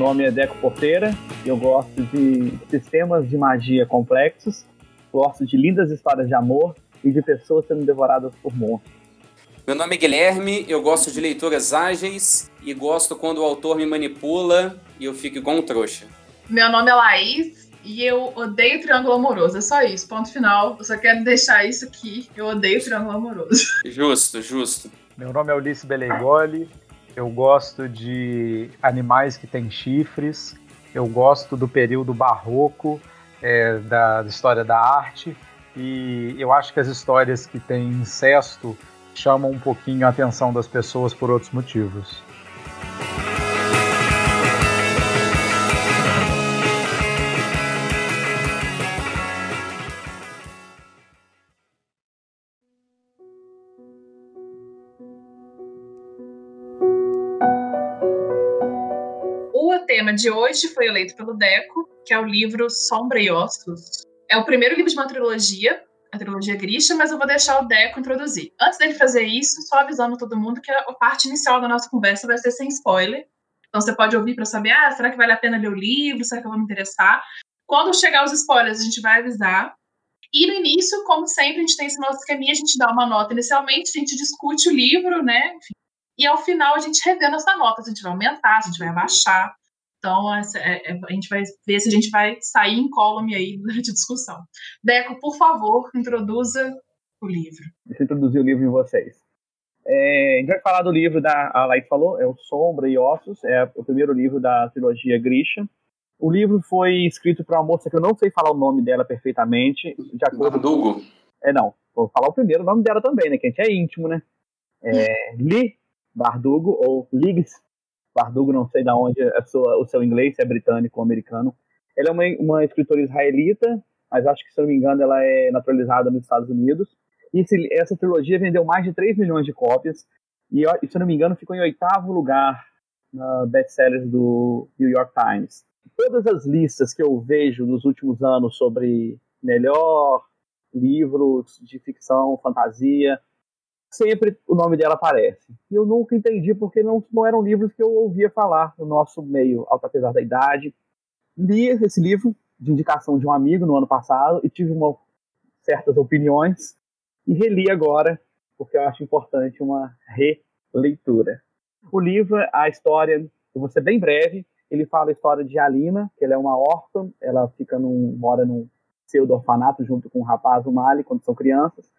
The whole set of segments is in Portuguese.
nome é Deco Porteira, eu gosto de sistemas de magia complexos, gosto de lindas histórias de amor e de pessoas sendo devoradas por monstros. Meu nome é Guilherme, eu gosto de leituras ágeis e gosto quando o autor me manipula e eu fico igual um trouxa. Meu nome é Laís e eu odeio triângulo amoroso. É só isso, ponto final. Eu só quero deixar isso aqui. Eu odeio triângulo amoroso. Justo, justo. Meu nome é Ulisses Beleigoli. Eu gosto de animais que têm chifres. Eu gosto do período barroco, é, da, da história da arte. E eu acho que as histórias que têm incesto chamam um pouquinho a atenção das pessoas por outros motivos. De hoje foi eleito pelo Deco, que é o livro Sombra e Ossos. É o primeiro livro de uma trilogia a trilogia Grisha, mas eu vou deixar o Deco introduzir. Antes dele fazer isso, só avisando todo mundo que a parte inicial da nossa conversa vai ser sem spoiler. Então você pode ouvir para saber, ah, será que vale a pena ler o livro? Será que eu vou me interessar? Quando chegar os spoilers, a gente vai avisar. E no início, como sempre, a gente tem esse nosso esqueminha, a gente dá uma nota inicialmente, a gente discute o livro, né? Enfim. E ao final a gente revê nossa nota, a gente vai aumentar, a gente vai abaixar. Então, essa, é, é, a gente vai ver se a gente vai sair em column aí durante a discussão. Deco, por favor, introduza o livro. Deixa eu introduzir o livro em vocês. É, a gente vai falar do livro da a Laís falou, é o Sombra e Ossos, é o primeiro livro da trilogia Grisha. O livro foi escrito para uma moça que eu não sei falar o nome dela perfeitamente. De acordo Bardugo? É, não. Vou falar o primeiro nome dela também, né? Que a gente é íntimo, né? É, Lee Bardugo, ou Liggs Bardugo, não sei de onde é sua, o seu inglês, se é britânico ou americano. Ela é uma, uma escritora israelita, mas acho que, se não me engano, ela é naturalizada nos Estados Unidos. E esse, essa trilogia vendeu mais de 3 milhões de cópias. E, se não me engano, ficou em oitavo lugar na best-sellers do New York Times. Todas as listas que eu vejo nos últimos anos sobre melhor livros de ficção, fantasia, sempre o nome dela aparece. E eu nunca entendi porque não, não eram livros que eu ouvia falar no nosso meio, apesar da idade. Li esse livro de indicação de um amigo no ano passado e tive uma, certas opiniões e reli agora porque eu acho importante uma releitura. O livro, a história, eu vou ser bem breve, ele fala a história de Alina, que ela é uma órfã, ela fica num, mora num pseudo-orfanato junto com o rapaz, o Mali, quando são crianças,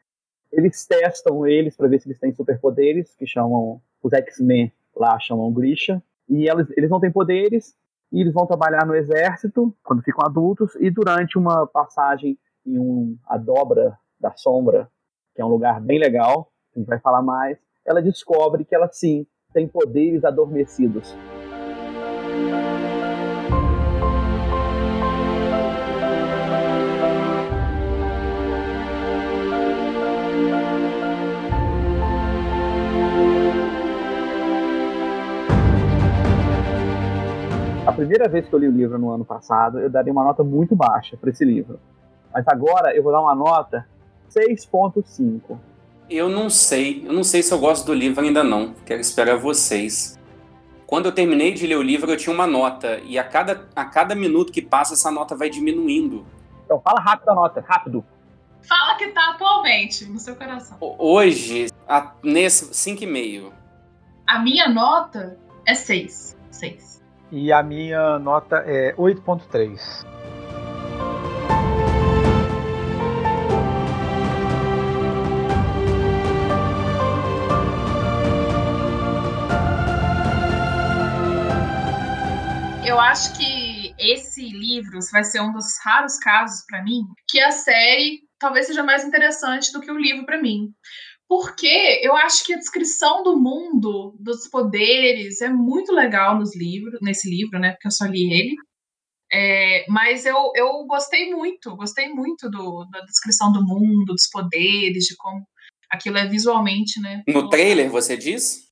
eles testam eles para ver se eles têm superpoderes, que chamam os X-Men lá chamam Grisha, e eles, não têm poderes, e eles vão trabalhar no exército quando ficam adultos, e durante uma passagem em um, a dobra da sombra, que é um lugar bem legal, a gente vai falar mais, ela descobre que ela sim tem poderes adormecidos. A primeira vez que eu li o livro no ano passado, eu daria uma nota muito baixa para esse livro. Mas agora eu vou dar uma nota 6.5. Eu não sei, eu não sei se eu gosto do livro ainda não. Quero esperar vocês. Quando eu terminei de ler o livro, eu tinha uma nota e a cada, a cada minuto que passa essa nota vai diminuindo. Então fala rápido a nota, rápido. Fala que tá atualmente no seu coração. Hoje, a, nesse 5,5. A minha nota é 6. 6 e a minha nota é 8.3. Eu acho que esse livro vai ser um dos raros casos para mim que a série talvez seja mais interessante do que o livro para mim. Porque eu acho que a descrição do mundo, dos poderes, é muito legal nos livros, nesse livro, né? Porque eu só li ele. É, mas eu, eu gostei muito, gostei muito do, da descrição do mundo, dos poderes, de como aquilo é visualmente, né? No trailer, você diz?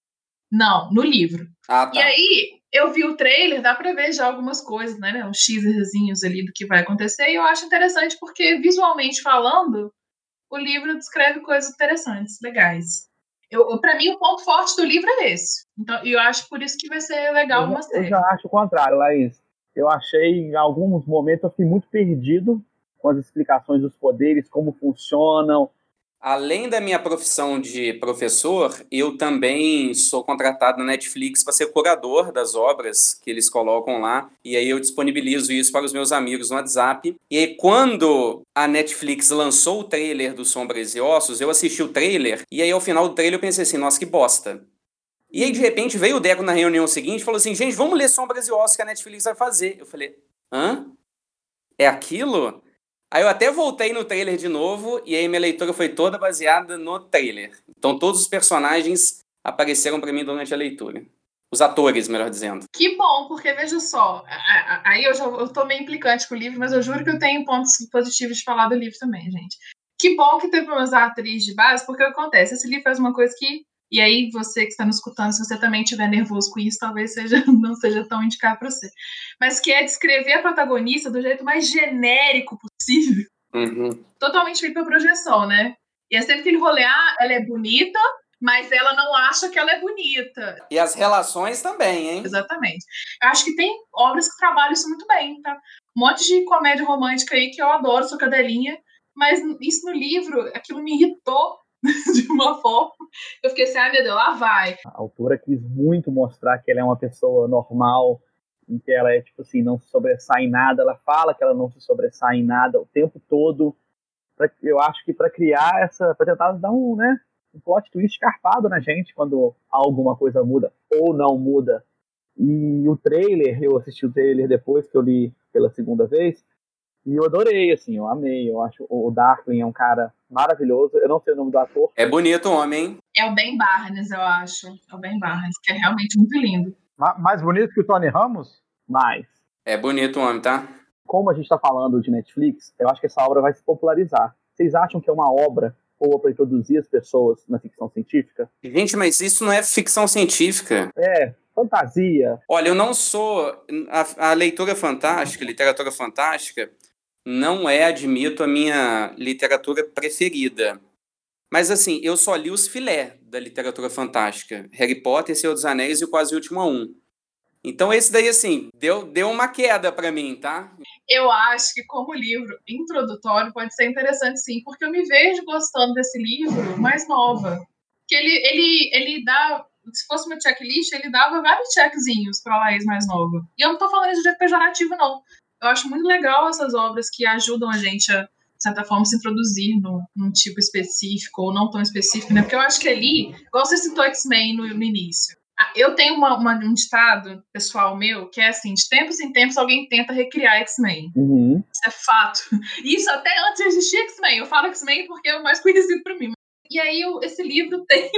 Não, no livro. Ah, tá. E aí, eu vi o trailer, dá pra ver já algumas coisas, né? Uns teaserzinhos ali do que vai acontecer, e eu acho interessante porque, visualmente falando, o livro descreve coisas interessantes, legais. Eu, para mim, o ponto forte do livro é esse. Então, eu acho por isso que vai ser legal eu, uma série. Eu já acho o contrário, Laís. Eu achei, em alguns momentos, eu fiquei muito perdido com as explicações dos poderes, como funcionam, Além da minha profissão de professor, eu também sou contratado na Netflix para ser curador das obras que eles colocam lá. E aí eu disponibilizo isso para os meus amigos no WhatsApp. E aí, quando a Netflix lançou o trailer do Sombras e Ossos, eu assisti o trailer. E aí, ao final do trailer, eu pensei assim: nossa, que bosta. E aí, de repente, veio o Deco na reunião seguinte e falou assim: gente, vamos ler Sombras e Ossos que a Netflix vai fazer. Eu falei: hã? É aquilo? Aí eu até voltei no trailer de novo e aí minha leitura foi toda baseada no trailer. Então todos os personagens apareceram para mim durante a leitura. Os atores, melhor dizendo. Que bom, porque veja só, aí eu já eu tô meio implicante com o livro, mas eu juro que eu tenho pontos positivos de falar do livro também, gente. Que bom que teve umas atrizes de base, porque acontece, esse livro faz uma coisa que e aí, você que está nos escutando, se você também estiver nervoso com isso, talvez seja, não seja tão indicado para você. Mas que é descrever a protagonista do jeito mais genérico possível. Uhum. Totalmente feito para projeção, né? E é sempre aquele rolê, ah, ela é bonita, mas ela não acha que ela é bonita. E as relações também, hein? Exatamente. Eu acho que tem obras que trabalham isso muito bem, tá? Um monte de comédia romântica aí que eu adoro, sou cadelinha, mas isso no livro, aquilo me irritou de uma forma. Eu fiquei assim, ai meu Deus, lá vai. A autora quis muito mostrar que ela é uma pessoa normal, em que ela é, tipo assim, não se sobressai em nada. Ela fala que ela não se sobressai em nada o tempo todo. Pra, eu acho que para criar essa. para tentar dar um, né? Um plot twist escarpado na gente quando alguma coisa muda ou não muda. E o trailer, eu assisti o trailer depois que eu li pela segunda vez. E eu adorei, assim, eu amei. Eu acho o Darkling é um cara maravilhoso. Eu não sei o nome do ator. É bonito o homem. É o Ben Barnes, eu acho. É o Ben Barnes, que é realmente muito lindo. Mais bonito que o Tony Ramos? Mais. É bonito o homem, tá? Como a gente está falando de Netflix, eu acho que essa obra vai se popularizar. Vocês acham que é uma obra boa para introduzir as pessoas na ficção científica? Gente, mas isso não é ficção científica. É, fantasia. Olha, eu não sou. A, a leitura fantástica, literatura fantástica, não é, admito, a minha literatura preferida. Mas assim, eu só li os filé da literatura fantástica. Harry Potter, Senhor dos Anéis e o Quase Último a Um. Então esse daí, assim, deu, deu uma queda para mim, tá? Eu acho que como livro introdutório pode ser interessante sim, porque eu me vejo gostando desse livro mais nova. Que ele, ele, ele dá, se fosse uma checklist, ele dava vários checkzinhos pra Laís mais nova. E eu não tô falando isso de pejorativo, não eu acho muito legal essas obras que ajudam a gente a, de certa forma, se introduzir no, num tipo específico ou não tão específico, né? Porque eu acho que ali, igual você citou X-Men no, no, início, eu tenho uma, uma, um ditado pessoal meu que é assim: de tempos em tempos alguém tenta recriar X-Men. Uhum. Isso é fato. Isso até antes de existir X-Men. Eu falo X-Men porque é o mais conhecido para mim. E aí, eu, esse livro tem.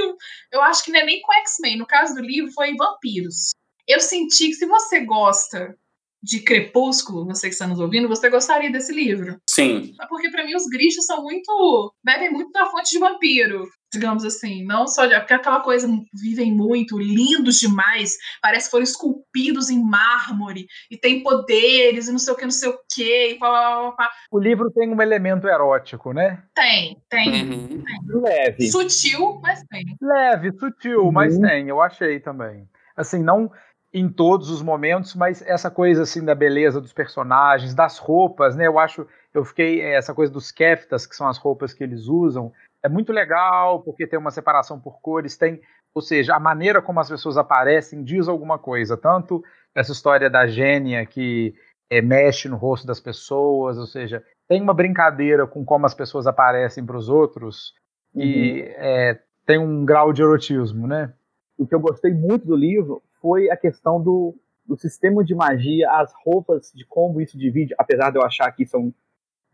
Eu acho que não é nem com X-Men. No caso do livro, foi vampiros. Eu senti que se você gosta de Crepúsculo, você que está nos ouvindo, você gostaria desse livro. Sim. Porque para mim os Grishas são muito. bebem muito da fonte de vampiro, digamos assim. Não só de. Porque aquela coisa vivem muito, lindos demais, parece que foram esculpidos em mármore, e tem poderes, e não sei o que, não sei o que, e pá, pá, pá. O livro tem um elemento erótico, né? Tem, tem. Uhum. tem. Leve. Sutil, mas tem. Leve, sutil, Uhum. mas tem, eu achei também. Assim, não em todos os momentos, mas essa coisa assim da beleza dos personagens, das roupas, né? Eu acho, eu fiquei essa coisa dos keftas, que são as roupas que eles usam, é muito legal porque tem uma separação por cores, tem, ou seja, a maneira como as pessoas aparecem diz alguma coisa, tanto essa história da gênia que é, mexe no rosto das pessoas, ou seja, tem uma brincadeira com como as pessoas aparecem para os outros Uhum. e é, tem um grau de erotismo, né? O que eu gostei muito do livro foi a questão do, do sistema de magia, as roupas, de como isso divide, apesar de eu achar que isso é um.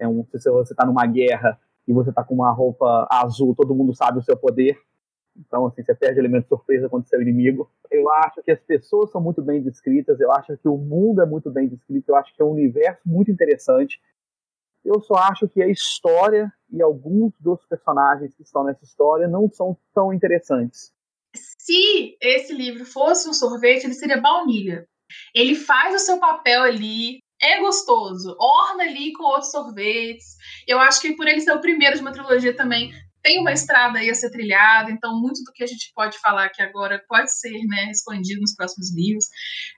É um se você está numa guerra e você está com uma roupa azul, todo mundo sabe o seu poder. Então, assim, você perde elemento de surpresa contra o inimigo. Eu acho que as pessoas são muito bem descritas, eu acho que o mundo é muito bem descrito, eu acho que é um universo muito interessante. Eu só acho que a história e alguns dos personagens que estão nessa história não são tão interessantes se esse livro fosse um sorvete, ele seria baunilha. Ele faz o seu papel ali, é gostoso, orna ali com outros sorvetes. Eu acho que por ele ser o primeiro de uma trilogia também, tem uma estrada aí a ser trilhada, então muito do que a gente pode falar aqui agora pode ser né, expandido nos próximos livros.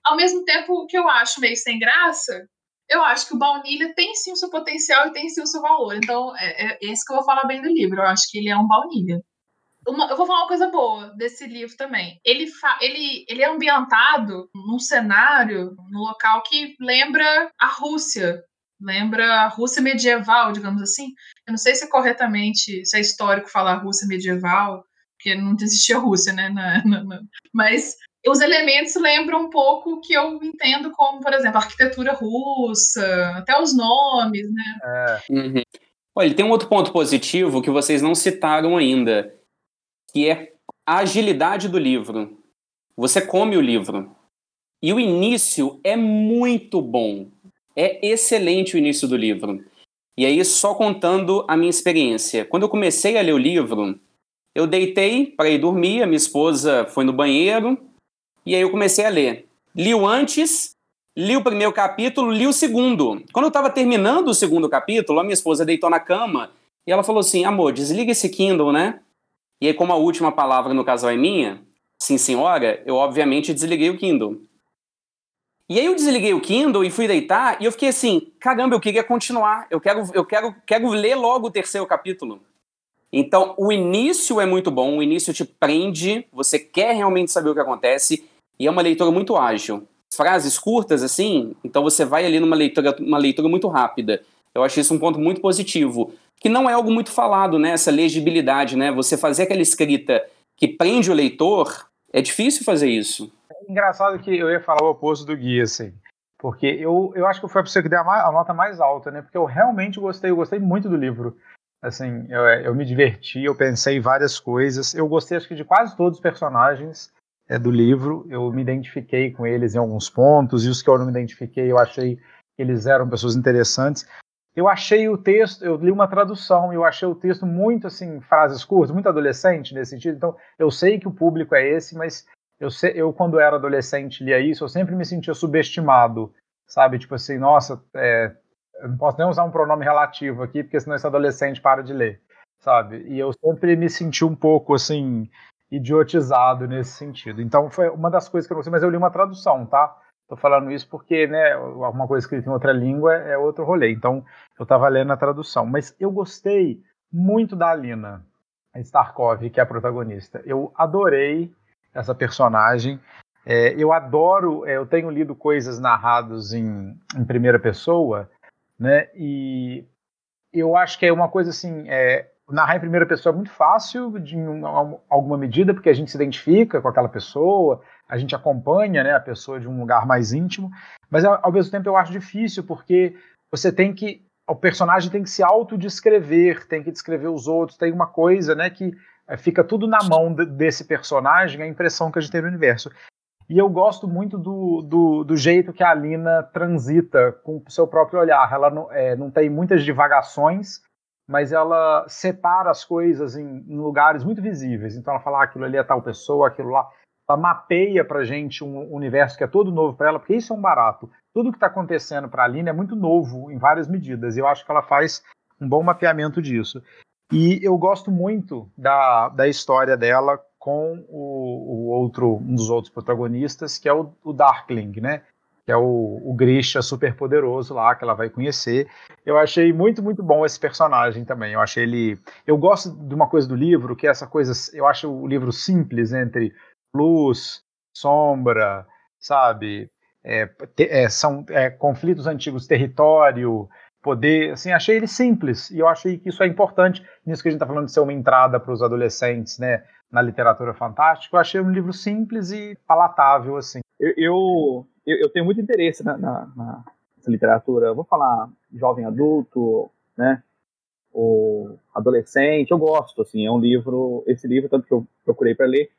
Ao mesmo tempo, que eu acho meio sem graça, eu acho que o baunilha tem sim o seu potencial e tem sim o seu valor. Então, é, é esse que eu vou falar bem do livro. Eu acho que ele é um baunilha. Uma, eu vou falar uma coisa boa desse livro também. Ele, fa, ele, ele é ambientado num cenário, num local que lembra a Rússia, lembra a Rússia medieval, digamos assim. Eu não sei se é corretamente, se é histórico falar Rússia medieval, porque não existia Rússia, né? Na, na, na, mas os elementos lembram um pouco o que eu entendo como, por exemplo, arquitetura russa, até os nomes, né? É. Uhum. Olha, tem um outro ponto positivo que vocês não citaram ainda, que é a agilidade do livro. Você come o livro. E o início é muito bom. É excelente o início do livro. E aí, só contando a minha experiência. Quando eu comecei a ler o livro, eu deitei para ir dormir, a minha esposa foi no banheiro, e aí eu comecei a ler. Li o antes, li o primeiro capítulo, li o segundo. Quando eu estava terminando o segundo capítulo, a minha esposa deitou na cama e ela falou assim: amor, desliga esse Kindle, né? E aí, como a última palavra no casal é minha, sim senhora, eu obviamente desliguei o Kindle. E aí eu desliguei o Kindle e fui deitar e eu fiquei assim, caramba, eu queria continuar, eu quero, eu quero, quero ler logo o terceiro capítulo. Então, o início é muito bom, o início te prende, você quer realmente saber o que acontece e é uma leitura muito ágil. Frases curtas assim, então você vai ali numa leitura, uma leitura muito rápida. Eu acho isso um ponto muito positivo que não é algo muito falado, né? Essa legibilidade, né? Você fazer aquela escrita que prende o leitor, é difícil fazer isso. É engraçado que eu ia falar o oposto do Gui, assim. Porque eu, eu acho que foi a pessoa que deu a, a, nota mais alta, né? Porque eu realmente gostei, eu gostei muito do livro. Assim, eu, eu me diverti, eu pensei em várias coisas. Eu gostei, acho que, de quase todos os personagens é, do livro. Eu me identifiquei com eles em alguns pontos, e os que eu não me identifiquei, eu achei que eles eram pessoas interessantes eu achei o texto, eu li uma tradução eu achei o texto muito assim, frases curtas, muito adolescente nesse sentido. Então, eu sei que o público é esse, mas eu, sei, eu quando era adolescente lia isso, eu sempre me sentia subestimado, sabe? Tipo assim, nossa, é, eu não posso nem usar um pronome relativo aqui, porque senão esse adolescente para de ler, sabe? E eu sempre me senti um pouco assim idiotizado nesse sentido. Então, foi uma das coisas que eu não sei, mas eu li uma tradução, tá? Tô falando isso porque, né, alguma coisa escrita em outra língua é outro rolê. Então, eu estava lendo a tradução. Mas eu gostei muito da Alina Starkov, que é a protagonista. Eu adorei essa personagem. É, eu adoro, é, eu tenho lido coisas narradas em, em, primeira pessoa, né? E eu acho que é uma coisa assim, é, narrar em primeira pessoa é muito fácil, de alguma medida, porque a gente se identifica com aquela pessoa, a gente acompanha né, a pessoa de um lugar mais íntimo, mas ao mesmo tempo eu acho difícil, porque você tem que. O personagem tem que se autodescrever, tem que descrever os outros, tem uma coisa né, que eh, fica tudo na mão de, desse personagem, a impressão que a gente tem no universo. E eu gosto muito do, do, do, jeito que a Alina transita com o seu próprio olhar. Ela não, é, não tem muitas divagações, mas ela separa as coisas em, em, lugares muito visíveis. Então ela fala ah, aquilo ali é tal pessoa, aquilo lá ela mapeia para gente um universo que é todo novo para ela, porque isso é um barato. Tudo que está acontecendo para a Aline é muito novo em várias medidas. E eu acho que ela faz um bom mapeamento disso. E eu gosto muito da, da história dela com o, o outro, um dos outros protagonistas, que é o, o Darkling, né? Que é o, o Grisha super poderoso lá, que ela vai conhecer. Eu achei muito, muito bom esse personagem também. Eu achei ele. Eu gosto de uma coisa do livro, que é essa coisa. Eu acho o livro simples entre luz, sombra, sabe? É, te, é, são é, conflitos antigos, território, poder. Assim, achei ele simples e eu achei que isso é importante nisso que a gente está falando de ser uma entrada para os adolescentes, né? Na literatura fantástica, eu achei um livro simples e palatável, assim. Eu, eu, eu tenho muito interesse na, na, na literatura, eu vou falar jovem adulto, né? O adolescente, eu gosto, assim, é um livro, esse livro, tanto que eu procurei para ler,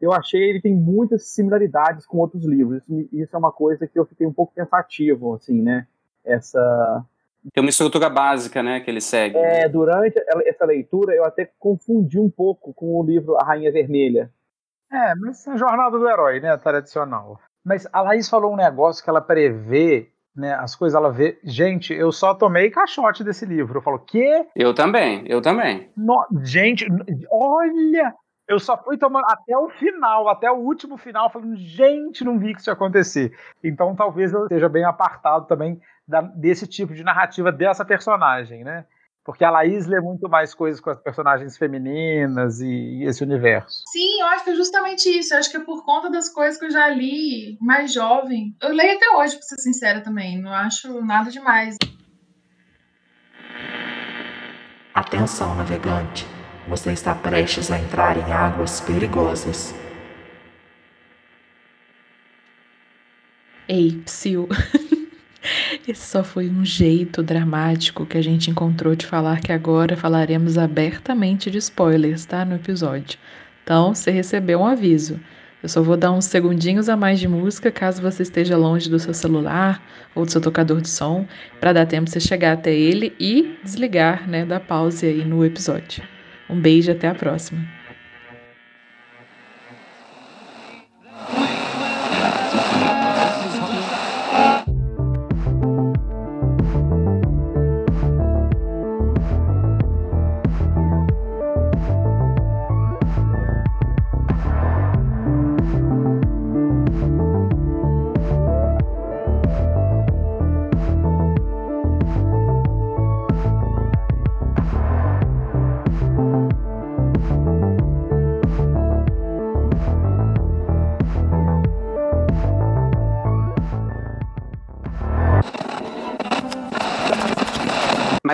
eu achei ele tem muitas similaridades com outros livros. Isso, isso, é uma coisa que eu fiquei um pouco pensativo, assim, né? Essa tem uma estrutura básica, né, que ele segue. É, durante essa leitura eu até confundi um pouco com o livro A Rainha Vermelha. É, mas é a jornada do herói, né, tradicional. Mas a Laís falou um negócio que ela prevê né, as coisas ela vê. Gente, eu só tomei caixote desse livro. Eu falo, quê? Eu também, eu também. No... Gente, olha! Eu só fui tomando até o final, até o último final, falando, gente, não vi que isso ia acontecer. Então talvez eu esteja bem apartado também da, desse tipo de narrativa dessa personagem, né? Porque a Laís lê muito mais coisas com as personagens femininas e, e, esse universo. Sim, eu acho que é justamente isso. Eu acho que é por conta das coisas que eu já li mais jovem. Eu leio até hoje, pra ser sincera também. Não acho nada demais. Atenção, navegante. Você está prestes a entrar em águas perigosas. Ei, Psyu. Esse só foi um jeito dramático que a gente encontrou de falar que agora falaremos abertamente de spoilers, tá? No episódio. Então, você recebeu um aviso. Eu só vou dar uns segundinhos a mais de música caso você esteja longe do seu celular ou do seu tocador de som, para dar tempo de você chegar até ele e desligar, né, da pause aí no episódio. Um beijo até a próxima.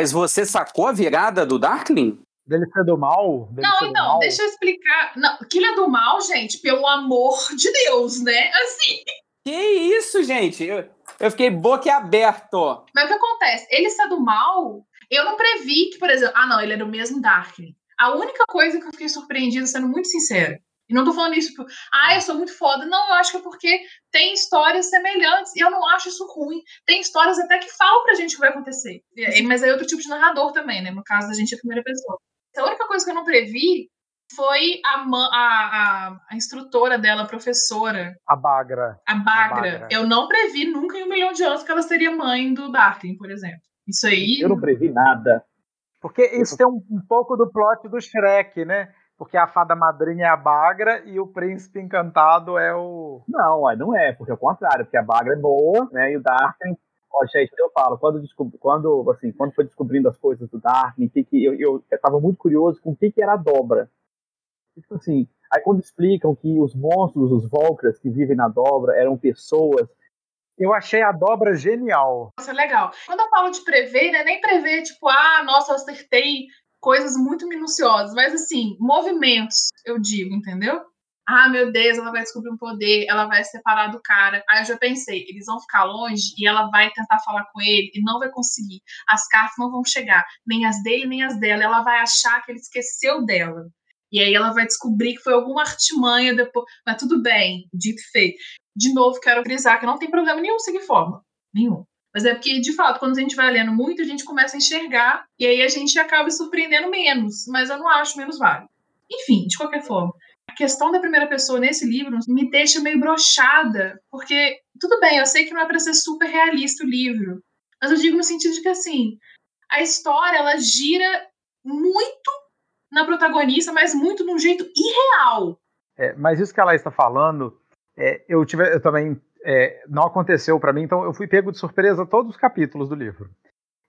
Mas você sacou a virada do Darkling? Dele ser do mal? Dele não, então, mal? deixa eu explicar. Não, que ele é do mal, gente, pelo amor de Deus, né? Assim. Que isso, gente? Eu, eu fiquei boquiaberto. Mas o que acontece? Ele ser do mal, eu não previ que, por exemplo, ah, não, ele é do mesmo Darkling. A única coisa que eu fiquei surpreendida, sendo muito sincera, e não tô falando isso porque, ah, eu sou muito foda. Não, eu acho que é porque tem histórias semelhantes e eu não acho isso ruim. Tem histórias até que falam pra gente o que vai acontecer. Mas aí é outro tipo de narrador também, né? No caso da gente é a primeira pessoa. A única coisa que eu não previ foi a, a, a, a instrutora dela, a professora. A Bagra. A Bagra. a Bagra. Eu não previ nunca em um milhão de anos que ela seria mãe do Darkin, por exemplo. Isso aí. Eu não previ nada. Porque isso tem um, um pouco do plot do Shrek, né? Porque a fada madrinha é a Bagra e o príncipe encantado é o. Não, não é, porque é o contrário, porque a Bagra é boa, né? E o Darkling. Ó, gente, eu falo, quando, descobri, quando, assim, quando foi descobrindo as coisas do Darkling, que, que eu, eu, eu tava muito curioso com o que, que era a dobra. Tipo assim, aí quando explicam que os monstros, os Volcras que vivem na dobra, eram pessoas eu achei a dobra genial. Isso é legal. Quando eu falo de prever, né, nem prever, tipo, ah, nossa, eu acertei coisas muito minuciosas, mas assim, movimentos, eu digo, entendeu? Ah, meu Deus, ela vai descobrir um poder, ela vai se separar do cara. Aí eu já pensei, eles vão ficar longe e ela vai tentar falar com ele e não vai conseguir. As cartas não vão chegar, nem as dele, nem as dela. Ela vai achar que ele esqueceu dela. E aí ela vai descobrir que foi alguma artimanha depois. Mas tudo bem, dito feito. De novo, quero frisar que não tem problema nenhum seguir forma. Nenhum. Mas é porque, de fato, quando a gente vai lendo muito, a gente começa a enxergar e aí a gente acaba surpreendendo menos. Mas eu não acho menos válido. Enfim, de qualquer forma, a questão da primeira pessoa nesse livro me deixa meio brochada, porque tudo bem, eu sei que não é para ser super realista o livro, mas eu digo no sentido de que assim, a história ela gira muito na protagonista, mas muito de um jeito irreal. É, mas isso que ela está falando, é, eu, tive, eu também é, não aconteceu para mim, então eu fui pego de surpresa todos os capítulos do livro.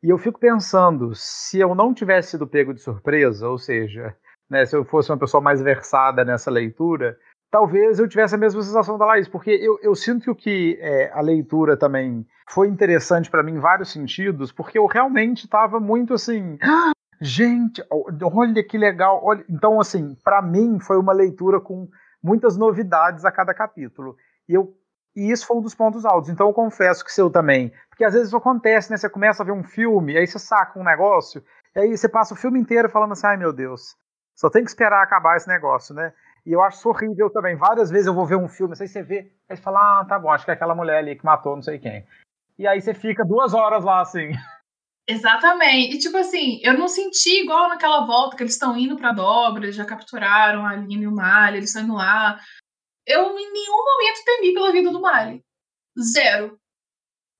E eu fico pensando, se eu não tivesse sido pego de surpresa, ou seja, né, se eu fosse uma pessoa mais versada nessa leitura, talvez eu tivesse a mesma sensação da Laís, porque eu, eu sinto que o que é, a leitura também foi interessante para mim em vários sentidos, porque eu realmente estava muito assim. Ah, gente, olha que legal. Olha. Então, assim, para mim foi uma leitura com muitas novidades a cada capítulo. E eu e isso foi um dos pontos altos. Então eu confesso que seu também. Porque às vezes isso acontece, né? Você começa a ver um filme, aí você saca um negócio, e aí você passa o filme inteiro falando assim, ai meu Deus, só tem que esperar acabar esse negócio, né? E eu acho horrível também. Várias vezes eu vou ver um filme, aí você vê, aí você fala, ah, tá bom, acho que é aquela mulher ali que matou não sei quem. E aí você fica duas horas lá assim. Exatamente. E tipo assim, eu não senti igual naquela volta que eles estão indo pra dobra, já capturaram a Aline e o eles estão indo lá eu em nenhum momento temi pela vida do Mali. Zero.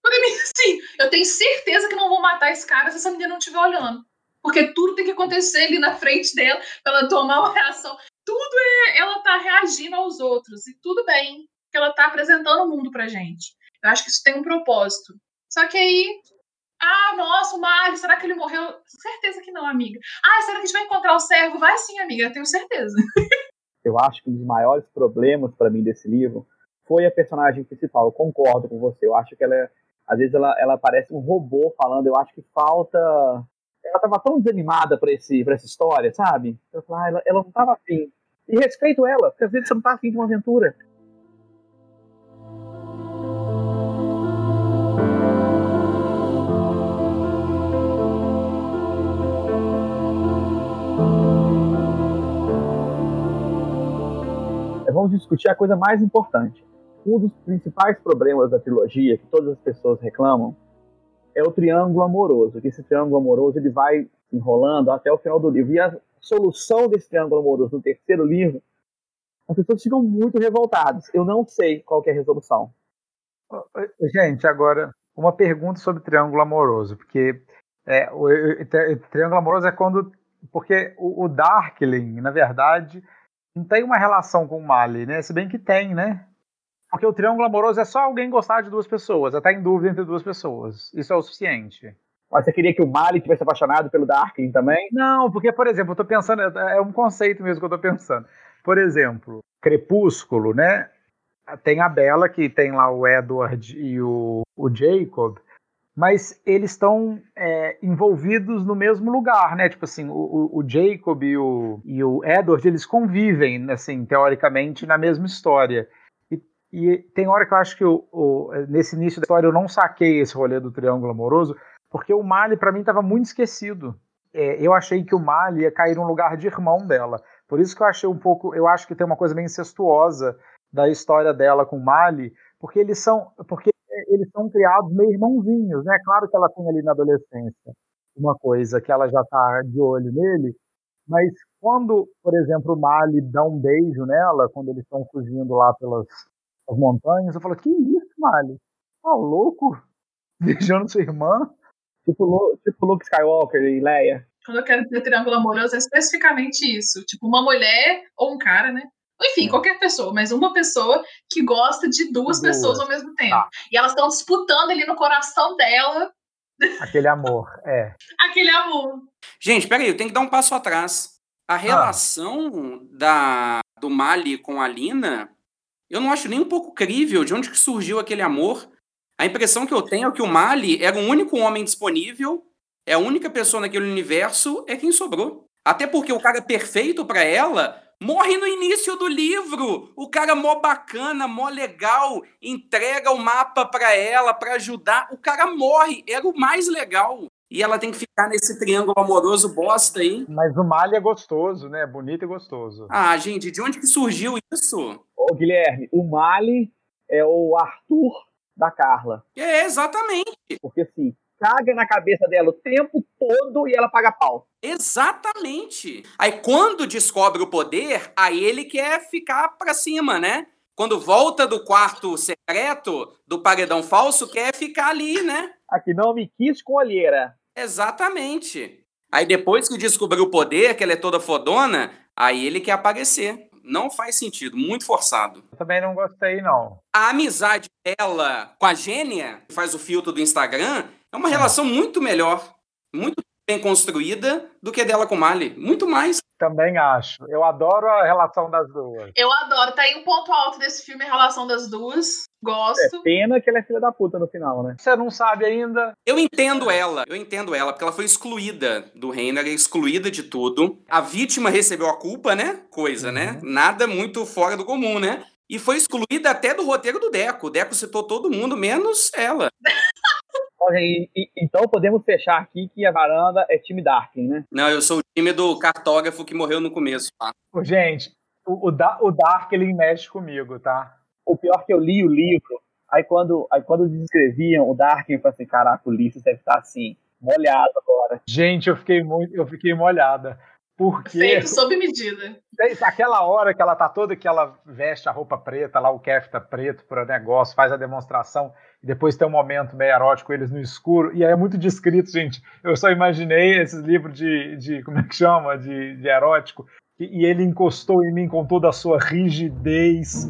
Pra assim, eu tenho certeza que não vou matar esse cara se essa menina não estiver olhando. Porque tudo tem que acontecer ali na frente dela pra ela tomar uma reação. Tudo é ela tá reagindo aos outros. E tudo bem, que ela tá apresentando o mundo pra gente. Eu acho que isso tem um propósito. Só que aí. Ah, nossa, o Mario, será que ele morreu? Certeza que não, amiga. Ah, será que a gente vai encontrar o servo? Vai sim, amiga, eu tenho certeza. Eu acho que um dos maiores problemas para mim desse livro foi a personagem principal. Eu concordo com você. Eu acho que ela é, às vezes ela, ela parece um robô falando. Eu acho que falta. Ela estava tão desanimada para esse essa história, sabe? Eu falo, ah, ela, ela não estava afim. E respeito ela, porque às vezes você não está afim de uma aventura. Vamos discutir a coisa mais importante. Um dos principais problemas da trilogia, que todas as pessoas reclamam, é o triângulo amoroso. Que esse triângulo amoroso ele vai enrolando até o final do livro. E a solução desse triângulo amoroso no terceiro livro, as pessoas ficam muito revoltadas. Eu não sei qual é a resolução. Gente, agora, uma pergunta sobre triângulo amoroso, porque é, o, o, o, triângulo amoroso é quando. Porque o, o Darkling, na verdade, não tem uma relação com o Mali, né? Se bem que tem, né? Porque o triângulo amoroso é só alguém gostar de duas pessoas, até em dúvida entre duas pessoas. Isso é o suficiente. Mas você queria que o Mali tivesse apaixonado pelo Darkin também? Não, porque, por exemplo, eu tô pensando, é um conceito mesmo que eu tô pensando. Por exemplo, Crepúsculo, né? Tem a Bela, que tem lá o Edward e o, o Jacob, mas eles estão é, envolvidos no mesmo lugar, né? Tipo assim, o, o, Jacob e o, e o Edward, eles convivem, assim, teoricamente, na mesma história. E, e tem hora que eu acho que nesse início da história eu não saquei esse rolê do triângulo amoroso, porque o Mali, para mim, estava muito esquecido. É, eu achei que o Mali ia cair no lugar de irmão dela. Por isso que eu achei um pouco. Eu acho que tem uma coisa meio incestuosa da história dela com o Mali, porque eles são. Porque eles são criados meio irmãozinhos, né? Claro que ela tem ali na adolescência uma coisa que ela já está de olho nele, mas quando, por exemplo, o Mali dá um beijo nela, quando eles estão fugindo lá pelas montanhas, eu falo, que isso, Mali? Tá louco? Beijando sua irmã? Tipo, tipo Luke Skywalker e Leia. Quando eu quero ter triângulo amoroso, é especificamente isso. Tipo, uma mulher ou um cara, né? Enfim, qualquer pessoa, mas uma pessoa que gosta de duas, duas. pessoas ao mesmo tempo. Tá. E elas estão disputando ali no coração dela. Aquele amor, é. Aquele amor. Gente, peraí, eu tenho que dar um passo atrás. A relação ah. da, do Mali com a Lina, eu não acho nem um pouco crível de onde que surgiu aquele amor. A impressão que eu tenho é que o Mali era o único homem disponível, é a única pessoa naquele universo, é quem sobrou. Até porque o cara perfeito para ela Morre no início do livro. O cara mó bacana, mó legal, entrega o mapa para ela para ajudar. O cara morre, era o mais legal. E ela tem que ficar nesse triângulo amoroso bosta aí. Mas o Mali é gostoso, né? Bonito e gostoso. Ah, gente, de onde que surgiu isso? Ô, Guilherme, o Mali é o Arthur da Carla. É, exatamente. Porque assim, caga na cabeça dela o tempo todo e ela paga pau. Exatamente. Aí quando descobre o poder, aí ele quer ficar pra cima, né? Quando volta do quarto secreto do paredão falso, quer ficar ali, né? Aqui não me quis com olheira. Exatamente. Aí depois que descobriu o poder, que ela é toda fodona, aí ele quer aparecer. Não faz sentido, muito forçado. Eu também não gostei, não. A amizade dela com a gênia, que faz o filtro do Instagram, é uma relação muito melhor, muito bem construída do que a dela com Mali. Muito mais. Também acho. Eu adoro a relação das duas. Eu adoro. Tá aí um ponto alto desse filme, a relação das duas. Gosto. É pena que ela é filha da puta no final, né? Você não sabe ainda. Eu entendo ela. Eu entendo ela, porque ela foi excluída do reino, ela é excluída de tudo. A vítima recebeu a culpa, né? Coisa, né? uhum. né? Nada muito fora do comum, né? E foi excluída até do roteiro do Deco. O Deco citou todo mundo, menos ela. Então podemos fechar aqui que a varanda é time Darkin, né? Não, eu sou o time do cartógrafo que morreu no começo, tá? Gente, o, o, o Dark ele mexe comigo, tá? O pior que eu li o livro, aí quando, aí quando descreviam o Darkin, eu falei assim, caraca, o Ulisses deve estar assim, molhado agora. Gente, eu fiquei muito, eu fiquei molhada. Porque. Feito sob medida. Aquela hora que ela tá toda que ela veste a roupa preta, lá o kefta preto para negócio, faz a demonstração, e depois tem um momento meio erótico, eles no escuro, e aí é muito descrito, gente. Eu só imaginei esses livros de, de como é que chama? De, de erótico. E, e ele encostou em mim com toda a sua rigidez,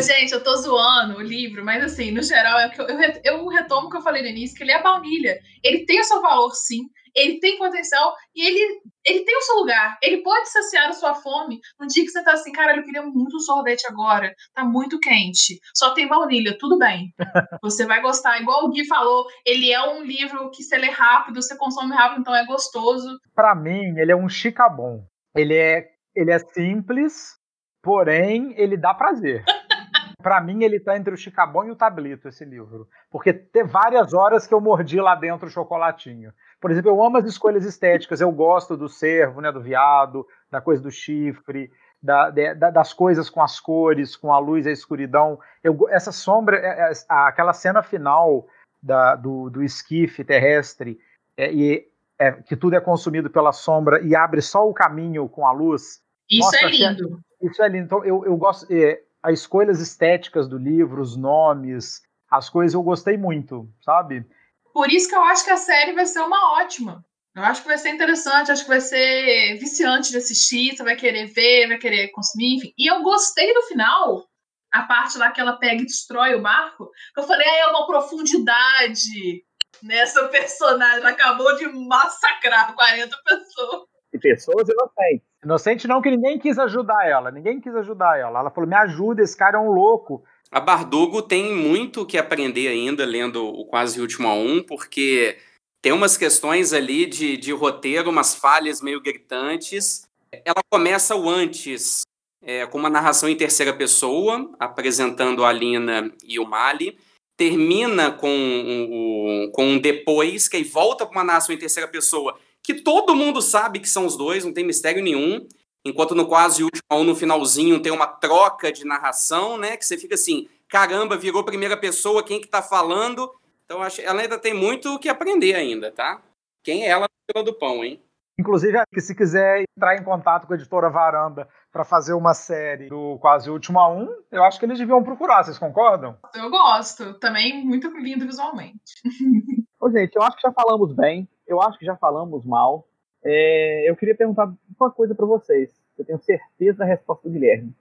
gente, eu tô zoando o livro, mas assim, no geral, é que eu, eu, eu retomo o que eu falei no início, que ele é baunilha. Ele tem o seu valor, sim. Ele tem potencial e ele, ele tem o seu lugar. Ele pode saciar a sua fome no dia que você tá assim, cara, eu queria muito um sorvete agora. Tá muito quente. Só tem baunilha, tudo bem. Você vai gostar. Igual o Gui falou, ele é um livro que você lê rápido, você consome rápido, então é gostoso. Para mim, ele é um chicabon. Ele é, ele é simples, porém, ele dá prazer. Para mim, ele tá entre o Chicabon e o Tablito, esse livro. Porque tem várias horas que eu mordi lá dentro o chocolatinho. Por exemplo, eu amo as escolhas estéticas, eu gosto do cervo, né, do viado, da coisa do chifre, da, de, das coisas com as cores, com a luz e a escuridão. Eu, essa sombra, é, é, aquela cena final da, do, do esquife terrestre, é, e, é, que tudo é consumido pela sombra e abre só o caminho com a luz. Isso Nossa, é lindo. Isso é lindo. Então, eu, eu gosto. É, as escolhas estéticas do livro, os nomes, as coisas eu gostei muito, sabe? Por isso que eu acho que a série vai ser uma ótima. Eu acho que vai ser interessante, acho que vai ser viciante de assistir, você vai querer ver, vai querer consumir, enfim. E eu gostei do final, a parte lá que ela pega e destrói o barco. Eu falei, ah, é uma profundidade nessa personagem. Ela acabou de massacrar 40 pessoas. E pessoas inocentes. Inocente não, que ninguém quis ajudar ela. Ninguém quis ajudar ela. Ela falou: me ajuda, esse cara é um louco. A Bardugo tem muito que aprender ainda lendo o Quase Último a Um, porque tem umas questões ali de, de roteiro, umas falhas meio gritantes. Ela começa o antes é, com uma narração em terceira pessoa, apresentando a Lina e o Mali. Termina com com um depois, que aí volta para uma narração em terceira pessoa, que todo mundo sabe que são os dois, não tem mistério nenhum. Enquanto no quase último, no finalzinho, tem uma troca de narração, né? Que você fica assim, caramba, virou primeira pessoa, quem que tá falando? Então, acho, ela ainda tem muito o que aprender ainda, tá? Quem é ela na do pão, hein? Inclusive, se quiser entrar em contato com a editora Varanda para fazer uma série do Quase Último a Um, eu acho que eles deviam procurar, vocês concordam? Eu gosto, também muito lindo visualmente. Ô, gente, eu acho que já falamos bem eu acho que já falamos mal. É, eu queria perguntar uma coisa para vocês. Eu tenho certeza da resposta do Guilherme.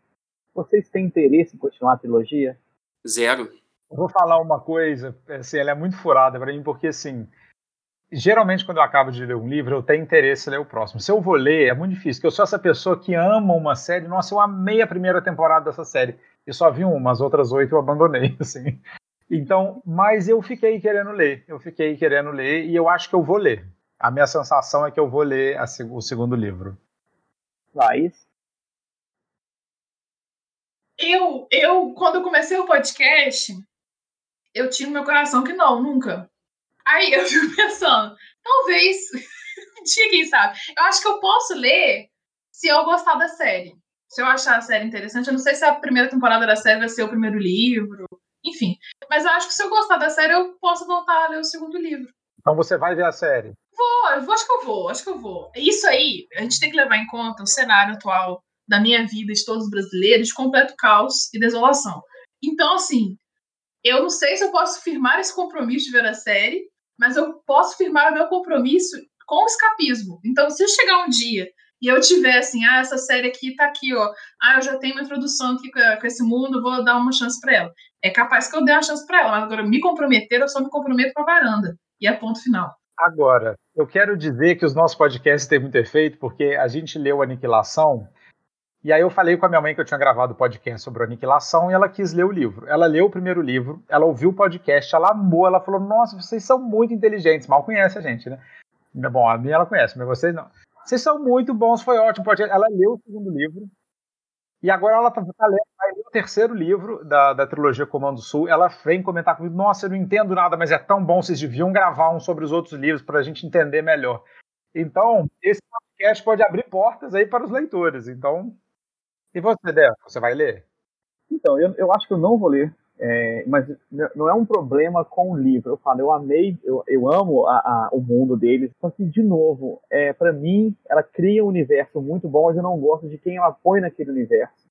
Vocês têm interesse em continuar a trilogia? Zero. Eu vou falar uma coisa, assim, ela é muito furada para mim, porque assim, geralmente quando eu acabo de ler um livro, eu tenho interesse em ler o próximo. Se eu vou ler, é muito difícil, porque eu sou essa pessoa que ama uma série. Nossa, eu amei a primeira temporada dessa série. Eu só vi uma, as outras oito eu abandonei, assim. Então, mas eu fiquei querendo ler, eu fiquei querendo ler e eu acho que eu vou ler. A minha sensação é que eu vou ler a, o segundo livro. Laís? Eu, eu, quando eu comecei o podcast, eu tinha no meu coração que não, nunca. Aí eu fico pensando, talvez, um dia, quem sabe. Eu acho que eu posso ler se eu gostar da série. Se eu achar a série interessante. Eu não sei se a primeira temporada da série vai ser o primeiro livro. Enfim. Mas eu acho que se eu gostar da série, eu posso voltar a ler o segundo livro. Então você vai ver a série? Vou, eu vou, acho que eu vou, acho que eu vou. Isso aí, a gente tem que levar em conta o cenário atual da minha vida, de todos os brasileiros, de completo caos e desolação. Então, assim, eu não sei se eu posso firmar esse compromisso de ver a série, mas eu posso firmar o meu compromisso com o escapismo. Então, se eu chegar um dia e eu tiver assim, ah, essa série aqui tá aqui, ó, ah, eu já tenho uma introdução aqui com, com esse mundo, vou dar uma chance para ela. É capaz que eu dê uma chance para ela, mas agora me comprometer, eu só me comprometo com a varanda. E é ponto final. Agora, eu quero dizer que os nossos podcasts têm muito efeito, porque a gente leu Aniquilação, e aí eu falei com a minha mãe que eu tinha gravado o podcast sobre Aniquilação, e ela quis ler o livro. Ela leu o primeiro livro, ela ouviu o podcast, ela amou, ela falou, nossa, vocês são muito inteligentes, mal conhece a gente, né? Bom, a minha ela conhece, mas vocês não. Vocês são muito bons, foi ótimo. Ela leu o segundo livro. E agora ela está tá lendo o terceiro livro da, da trilogia Comando Sul. Ela vem comentar comigo: Nossa, eu não entendo nada, mas é tão bom, vocês deviam gravar um sobre os outros livros para a gente entender melhor. Então, esse podcast pode abrir portas aí para os leitores. Então, e você, Débora, você vai ler? Então, eu, eu acho que eu não vou ler, é, mas não é um problema com o livro. Eu falo, eu amei, eu, eu amo a, a, o mundo deles, só que, de novo, é, para mim, ela cria um universo muito bom, mas eu não gosto de quem ela põe naquele universo.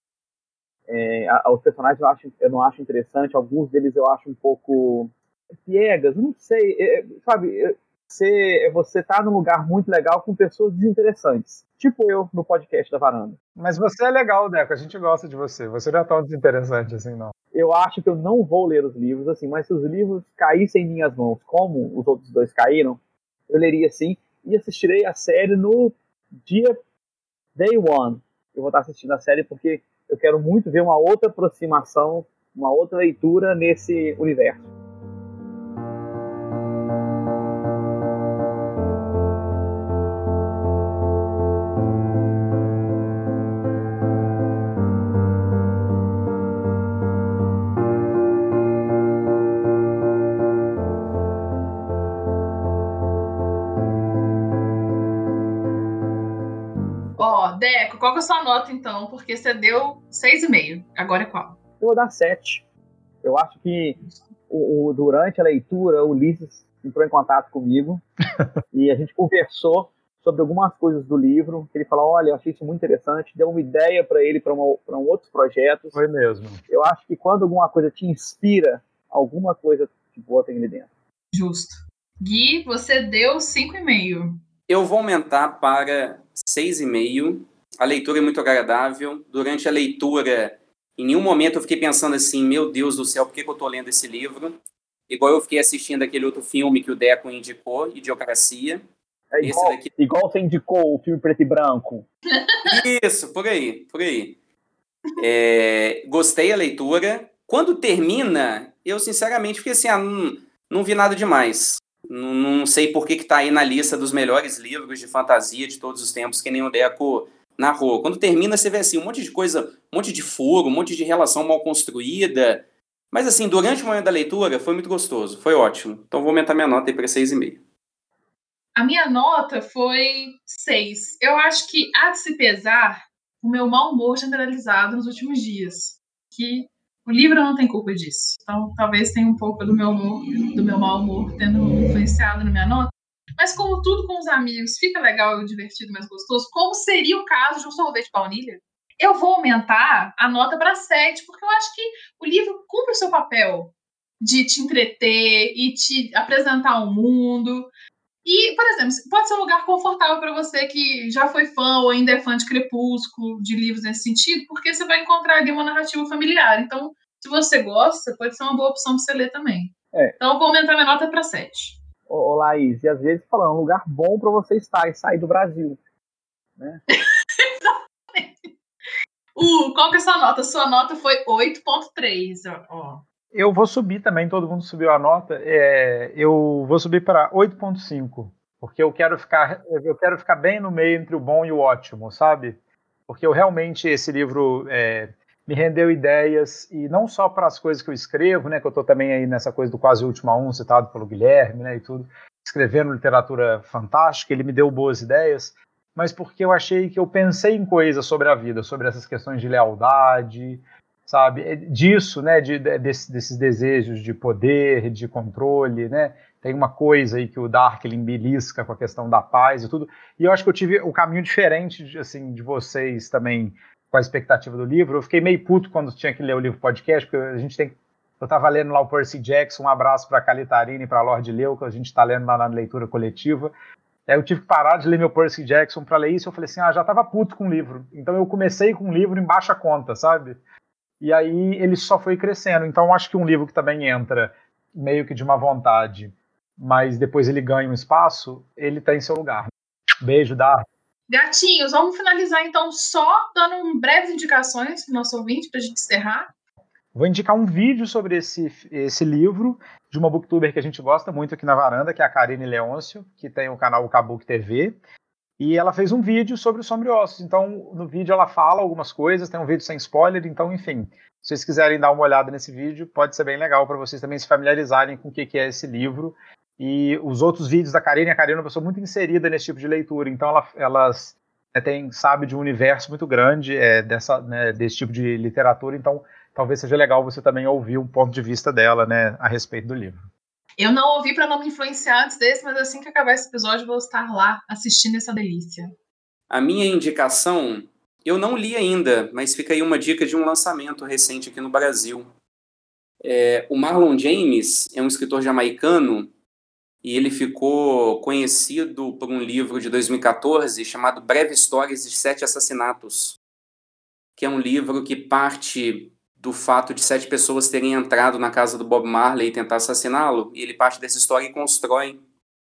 É, a, os personagens eu, acho, eu não acho interessante, alguns deles eu acho um pouco piegas, não sei, é, sabe, você, você tá num lugar muito legal com pessoas desinteressantes. Tipo eu no podcast da varanda. Mas você é legal, Deco. A gente gosta de você. Você não é tão desinteressante assim, não. Eu acho que eu não vou ler os livros, assim, mas se os livros caíssem em minhas mãos, como os outros dois caíram, eu leria sim e assistirei a série no dia day one. Eu vou estar assistindo a série porque eu quero muito ver uma outra aproximação, uma outra leitura nesse universo. Qual que é a sua nota, então? Porque você deu 6,5. Agora é qual? Eu vou dar 7. Eu acho que o, o, durante a leitura, o Ulisses entrou em contato comigo e a gente conversou sobre algumas coisas do livro. Ele falou: Olha, eu achei isso muito interessante, deu uma ideia para ele para um outros projetos. Foi mesmo. Eu acho que quando alguma coisa te inspira, alguma coisa de boa tem ali dentro. Justo. Gui, você deu 5,5. Eu vou aumentar para 6,5 a leitura é muito agradável. Durante a leitura, em nenhum momento eu fiquei pensando assim, meu Deus do céu, por que, que eu estou lendo esse livro? Igual eu fiquei assistindo aquele outro filme que o Deco indicou, Idiocracia. É igual, daqui... igual você indicou o filme preto e branco. Isso, por aí, por aí. É, gostei a leitura. Quando termina, eu sinceramente fiquei assim, ah, não, não vi nada demais. Não, não sei por que está aí na lista dos melhores livros de fantasia de todos os tempos, que nem o Deco na rua. Quando termina, você vê assim, um monte de coisa, um monte de furo, um monte de relação mal construída. Mas assim, durante o momento da leitura, foi muito gostoso, foi ótimo. Então vou aumentar minha nota aí para 6,5. A minha nota foi 6. Eu acho que, a se pesar, o meu mau humor generalizado nos últimos dias. Que o livro não tem culpa disso. Então, talvez tenha um pouco do meu humor, do meu mau humor tendo influenciado na minha nota. Mas como tudo com os amigos fica legal e divertido, mais gostoso, como seria o caso de um sorvete baunilha? Eu vou aumentar a nota para 7, porque eu acho que o livro cumpre o seu papel de te entreter e te apresentar o um mundo. E, por exemplo, pode ser um lugar confortável para você que já foi fã ou ainda é fã de Crepúsculo, de livros nesse sentido, porque você vai encontrar ali uma narrativa familiar. Então, se você gosta, pode ser uma boa opção para você ler também. É. Então, eu vou aumentar minha nota para 7 ô, ô Laís, e às vezes falando, um lugar bom para você estar e sair do Brasil. Né? Exatamente. Uh, qual que é a sua nota? Sua nota foi 8.3, ó. Eu vou subir também, todo mundo subiu a nota. É, eu vou subir para 8.5, porque eu quero ficar eu quero ficar bem no meio entre o bom e o ótimo, sabe? Porque eu realmente esse livro é, me rendeu ideias, e não só para as coisas que eu escrevo, né, que eu estou também aí nessa coisa do quase último a um, citado pelo Guilherme, né, e tudo, escrevendo literatura fantástica, ele me deu boas ideias, mas porque eu achei que eu pensei em coisas sobre a vida, sobre essas questões de lealdade, sabe, é disso, né, de, de, desses desejos de poder, de controle, né, tem uma coisa aí que o Dark ele belisca com a questão da paz e tudo, e eu acho que eu tive o caminho diferente, assim, de vocês também, com a expectativa do livro. Eu fiquei meio puto quando tinha que ler o livro podcast, porque a gente tem. Eu estava lendo lá o Percy Jackson, um abraço para a Calitarine e para a Lorde Leu, que a gente está lendo lá na leitura coletiva. Aí eu tive que parar de ler meu Percy Jackson para ler isso. Eu falei assim: ah, já estava puto com o livro. Então eu comecei com um livro em baixa conta, sabe? E aí ele só foi crescendo. Então acho que um livro que também entra meio que de uma vontade, mas depois ele ganha um espaço, ele tem seu lugar. Beijo, Dar. Gatinhos, vamos finalizar então só dando um breves indicações para o nosso ouvinte para a gente encerrar. Vou indicar um vídeo sobre esse, esse livro de uma booktuber que a gente gosta muito aqui na varanda, que é a Karine Leôncio, que tem o canal Kabuki TV. E ela fez um vídeo sobre o Sombriossos. Então, no vídeo ela fala algumas coisas, tem um vídeo sem spoiler, então, enfim. Se vocês quiserem dar uma olhada nesse vídeo, pode ser bem legal para vocês também se familiarizarem com o que é esse livro E os outros vídeos da Karine, a Karine é uma pessoa muito inserida nesse tipo de leitura, então ela, elas é, tem, sabe de um universo muito grande é, dessa, né, desse tipo de literatura, então talvez seja legal você também ouvir um ponto de vista dela né, a respeito do livro. Eu não ouvi para não me influenciar antes desse, mas assim que acabar esse episódio, vou estar lá assistindo essa delícia. A minha indicação, eu não li ainda, mas fica aí uma dica de um lançamento recente aqui no Brasil. É, o Marlon James é um escritor jamaicano e ele ficou conhecido por um livro de 2014 chamado Breve Histórias de Sete Assassinatos, que é um livro que parte do fato de sete pessoas terem entrado na casa do Bob Marley e tentar assassiná-lo, e ele parte dessa história e constrói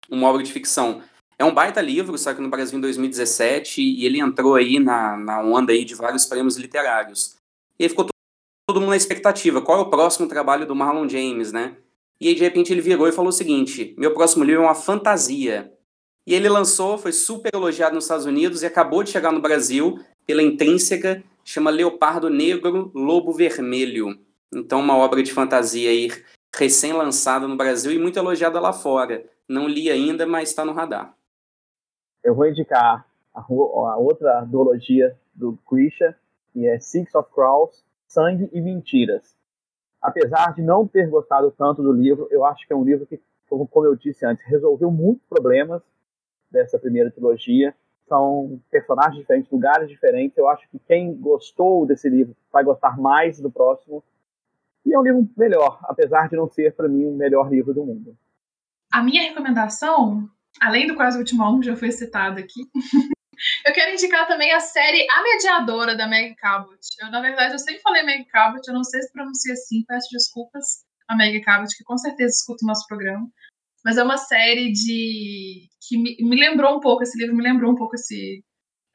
uma obra de ficção. É um baita livro, só que no Brasil em 2017, e ele entrou aí na, na onda aí de vários prêmios literários. E ficou todo mundo na expectativa, qual é o próximo trabalho do Marlon James, né? E aí, de repente, ele virou e falou o seguinte: meu próximo livro é uma fantasia. E ele lançou, foi super elogiado nos Estados Unidos e acabou de chegar no Brasil pela Intrínseca, chama Leopardo Negro, Lobo Vermelho. Então, uma obra de fantasia aí recém-lançada no Brasil e muito elogiada lá fora. Não li ainda, mas está no radar. Eu vou indicar a, a outra duologia do Krisha, que é Six of Crows, Sangue e Mentiras apesar de não ter gostado tanto do livro, eu acho que é um livro que, como eu disse antes, resolveu muitos problemas dessa primeira trilogia. São personagens diferentes, lugares diferentes. Eu acho que quem gostou desse livro vai gostar mais do próximo. E é um livro melhor, apesar de não ser, para mim, o melhor livro do mundo. A minha recomendação, além do Quase Último Álbum, já foi citado aqui, Eu quero indicar também a série A Mediadora da Meg Cabot. Eu, na verdade, eu sempre falei Meg Cabot, eu não sei se pronuncia assim, peço desculpas a Meg Cabot, que com certeza escuta o nosso programa. Mas é uma série de. que me, me lembrou um pouco, esse livro me lembrou um pouco esse,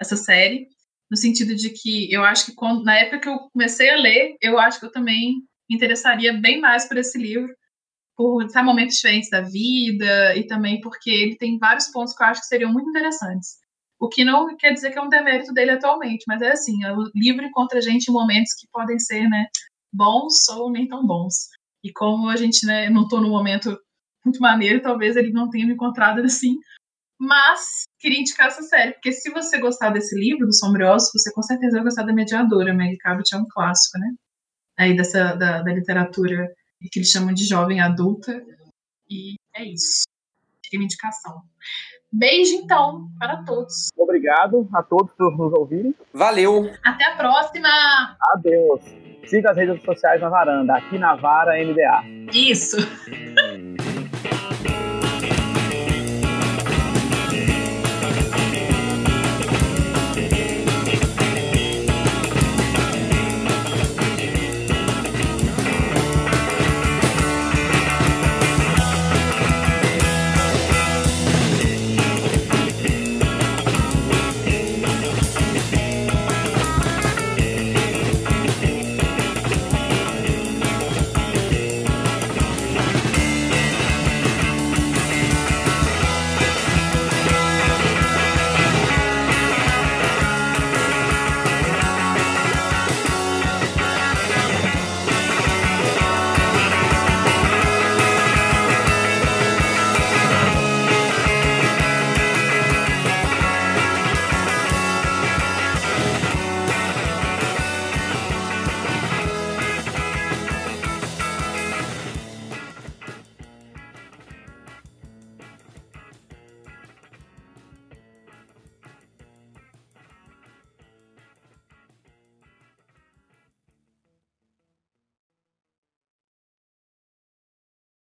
essa série, no sentido de que eu acho que quando, na época que eu comecei a ler, eu acho que eu também me interessaria bem mais por esse livro, por estar momentos diferentes da vida e também porque ele tem vários pontos que eu acho que seriam muito interessantes. O que não quer dizer que é um demérito dele atualmente, mas é assim, é o livro encontra a gente em momentos que podem ser, né, bons ou nem tão bons. E como a gente, né, não tô num momento muito maneiro, talvez ele não tenha me encontrado assim. Mas queria indicar essa série, porque se você gostar desse livro, do Sombrioso, você com certeza vai gostar da Mediadora. Meg Cabot é um clássico, né? Aí dessa, da, da literatura que eles chamam de jovem adulta. E é isso. Fica uma indicação. Beijo, então, para todos. Obrigado a todos por nos ouvirem. Valeu. Até a próxima. Adeus. Siga as redes sociais na varanda, aqui na Vara MDA. Isso.